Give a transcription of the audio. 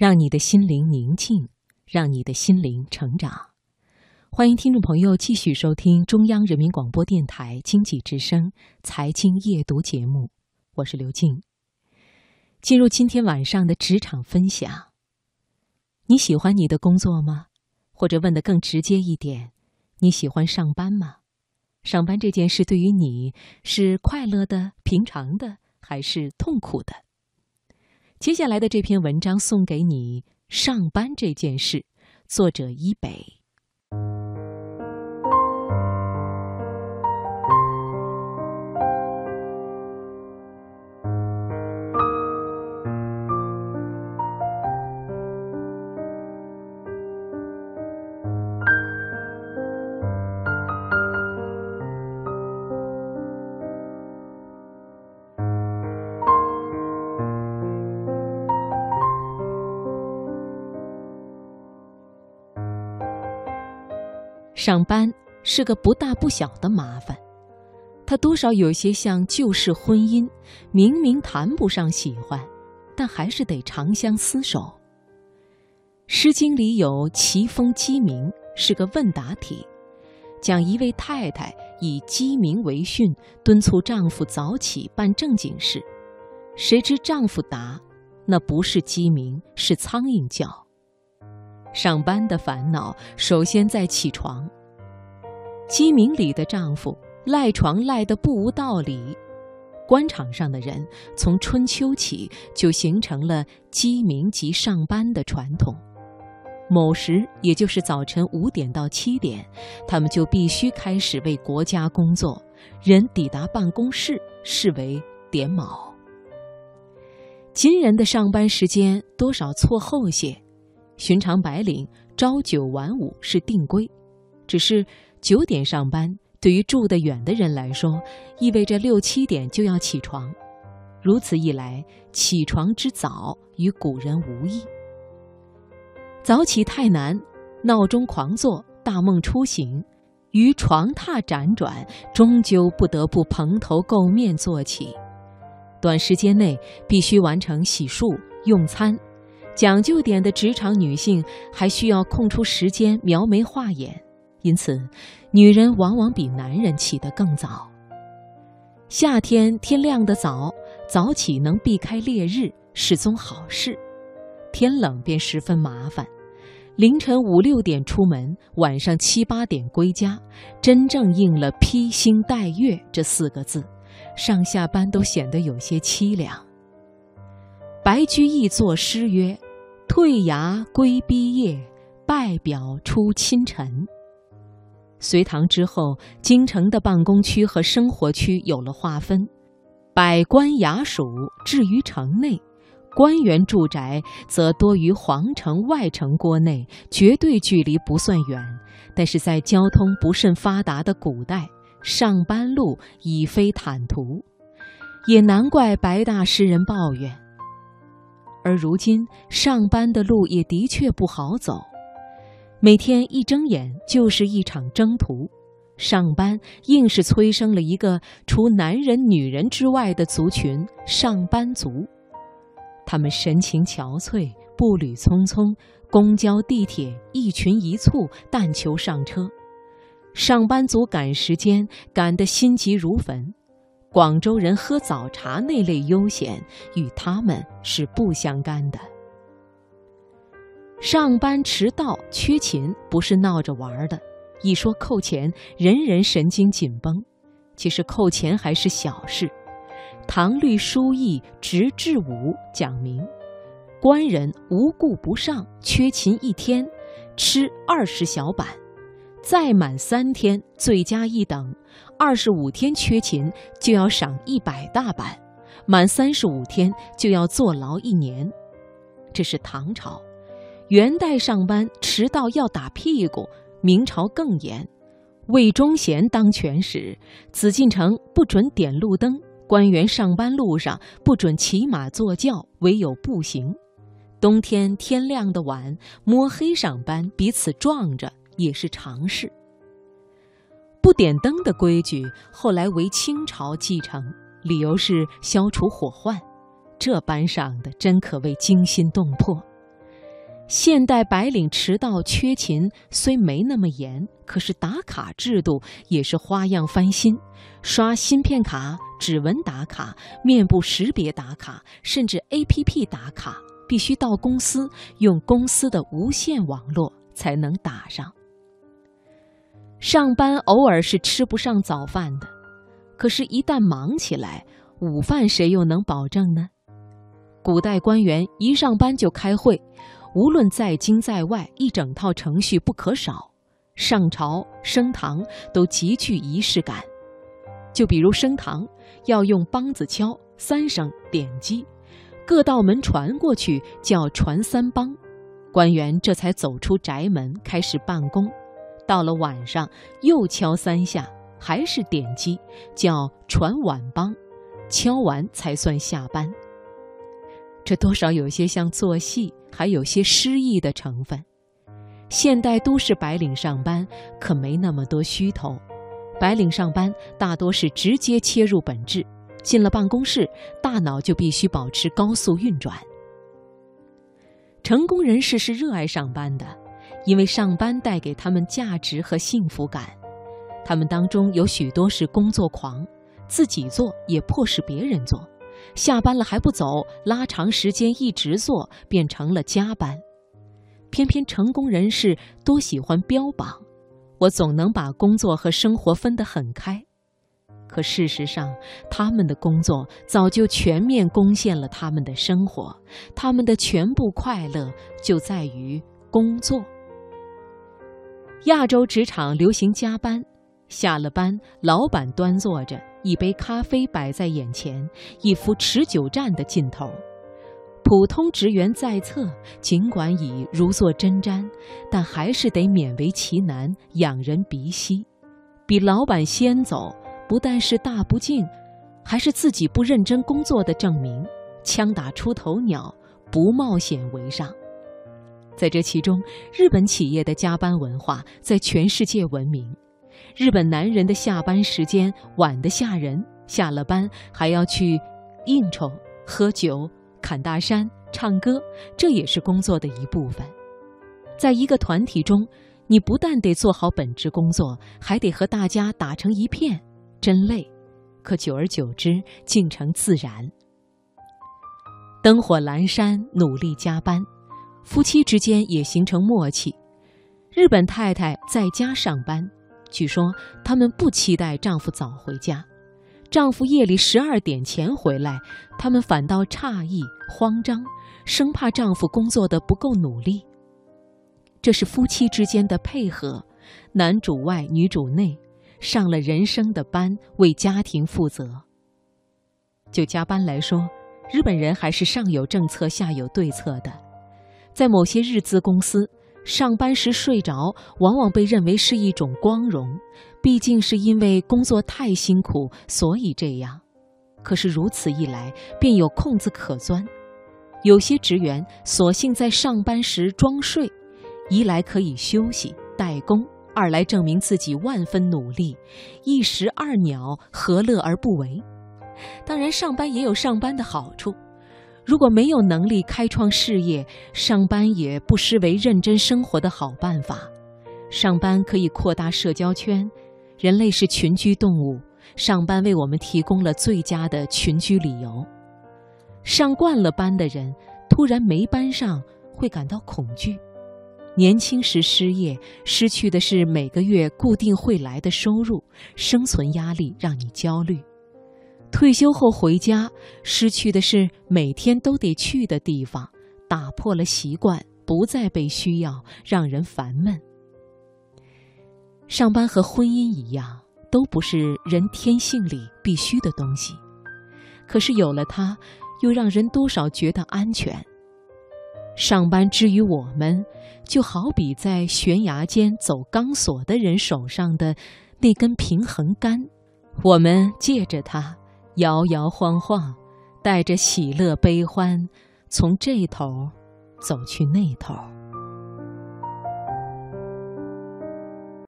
让你的心灵宁静，让你的心灵成长。欢迎听众朋友继续收听中央人民广播电台经济之声《财经夜读》节目，我是刘静。进入今天晚上的职场分享，你喜欢你的工作吗？或者问的更直接一点，你喜欢上班吗？上班这件事对于你是快乐的、平常的，还是痛苦的？接下来的这篇文章送给你：上班这件事，作者伊北。上班是个不大不小的麻烦，它多少有些像旧式婚姻，明明谈不上喜欢，但还是得长相厮守。《诗经》里有“齐风鸡鸣”，是个问答题，讲一位太太以鸡鸣为训，敦促丈夫早起办正经事，谁知丈夫答：“那不是鸡鸣，是苍蝇叫。”上班的烦恼，首先在起床。鸡鸣里的丈夫赖床赖得不无道理，官场上的人从春秋起就形成了鸡鸣即上班的传统。某时，也就是早晨五点到七点，他们就必须开始为国家工作。人抵达办公室视为点卯。今人的上班时间多少错后些。寻常白领朝九晚五是定规，只是九点上班对于住得远的人来说，意味着六七点就要起床。如此一来，起床之早与古人无异。早起太难，闹钟狂作，大梦初醒，于床榻辗转，终究不得不蓬头垢面坐起。短时间内必须完成洗漱、用餐。讲究点的职场女性还需要空出时间描眉画眼，因此，女人往往比男人起得更早。夏天天亮得早，早起能避开烈日是宗好事；天冷便十分麻烦。凌晨五六点出门，晚上七八点归家，真正应了“披星戴月”这四个字，上下班都显得有些凄凉。白居易作诗曰：“退衙归毕业，拜表出清晨。”隋唐之后，京城的办公区和生活区有了划分，百官衙署置于城内，官员住宅则多于皇城外城郭内，绝对距离不算远。但是在交通不甚发达的古代，上班路已非坦途，也难怪白大诗人抱怨。而如今上班的路也的确不好走，每天一睁眼就是一场征途，上班硬是催生了一个除男人、女人之外的族群——上班族。他们神情憔悴，步履匆匆，公交、地铁一群一簇，但求上车。上班族赶时间，赶得心急如焚。广州人喝早茶那类悠闲，与他们是不相干的。上班迟到、缺勤不是闹着玩的，一说扣钱，人人神经紧绷。其实扣钱还是小事。唐律疏议直至五讲明，官人无故不上，缺勤一天，吃二十小板。再满三天，罪加一等；二十五天缺勤，就要赏一百大板；满三十五天，就要坐牢一年。这是唐朝，元代上班迟到要打屁股。明朝更严，魏忠贤当权时，紫禁城不准点路灯，官员上班路上不准骑马坐轿，唯有步行。冬天天亮的晚，摸黑上班，彼此撞着。也是常事。不点灯的规矩后来为清朝继承，理由是消除火患。这班上的真可谓惊心动魄。现代白领迟到缺勤虽没那么严，可是打卡制度也是花样翻新，刷芯片卡、指纹打卡、面部识别打卡，甚至 APP 打卡，必须到公司用公司的无线网络才能打上。上班偶尔是吃不上早饭的，可是，一旦忙起来，午饭谁又能保证呢？古代官员一上班就开会。无论在京在外，一整套程序不可少。上朝升堂都极具仪式感。就比如升堂，要用梆子敲三声点击，各道门传过去叫传三梆，官员这才走出宅门开始办公。到了晚上又敲三下，还是点击，叫传晚梆，敲完才算下班。这多少有些像做戏。还有些诗意的成分。现代都市白领上班可没那么多虚头，白领上班大多是直接切入本质，进了办公室，大脑就必须保持高速运转。成功人士是热爱上班的，因为上班带给他们价值和幸福感。他们当中有许多是工作狂，自己做也迫使别人做。下班了还不走，拉长时间一直做，变成了加班。偏偏成功人士多喜欢标榜，我总能把工作和生活分得很开。可事实上，他们的工作早就全面攻陷了他们的生活，他们的全部快乐就在于工作。亚洲职场流行加班，下了班，老板端坐着。一杯咖啡摆在眼前，一副持久战的劲头。普通职员在侧，尽管已如坐针毡，但还是得勉为其难，仰人鼻息。比老板先走，不但是大不敬，还是自己不认真工作的证明。枪打出头鸟，不冒险为上。在这其中，日本企业的加班文化在全世界闻名。日本男人的下班时间晚得吓人，下了班还要去应酬、喝酒、砍大山、唱歌，这也是工作的一部分。在一个团体中，你不但得做好本职工作，还得和大家打成一片，真累。可久而久之，竟成自然。灯火阑珊，努力加班，夫妻之间也形成默契。日本太太在家上班。据说他们不期待丈夫早回家，丈夫夜里十二点前回来，他们反倒诧异、慌张，生怕丈夫工作的不够努力。这是夫妻之间的配合，男主外女主内，上了人生的班，为家庭负责。就加班来说，日本人还是上有政策下有对策的，在某些日资公司。上班时睡着，往往被认为是一种光荣，毕竟是因为工作太辛苦，所以这样。可是如此一来，便有空子可钻。有些职员索性在上班时装睡，一来可以休息代工，二来证明自己万分努力，一石二鸟，何乐而不为？当然，上班也有上班的好处。如果没有能力开创事业，上班也不失为认真生活的好办法。上班可以扩大社交圈，人类是群居动物，上班为我们提供了最佳的群居理由。上惯了班的人，突然没班上，会感到恐惧。年轻时失业，失去的是每个月固定会来的收入，生存压力让你焦虑。退休后回家，失去的是每天都得去的地方，打破了习惯，不再被需要，让人烦闷。上班和婚姻一样，都不是人天性里必须的东西，可是有了它，又让人多少觉得安全。上班之于我们，就好比在悬崖间走钢索的人手上的那根平衡杆，我们借着它。摇摇晃晃，带着喜乐悲欢，从这头走去那头。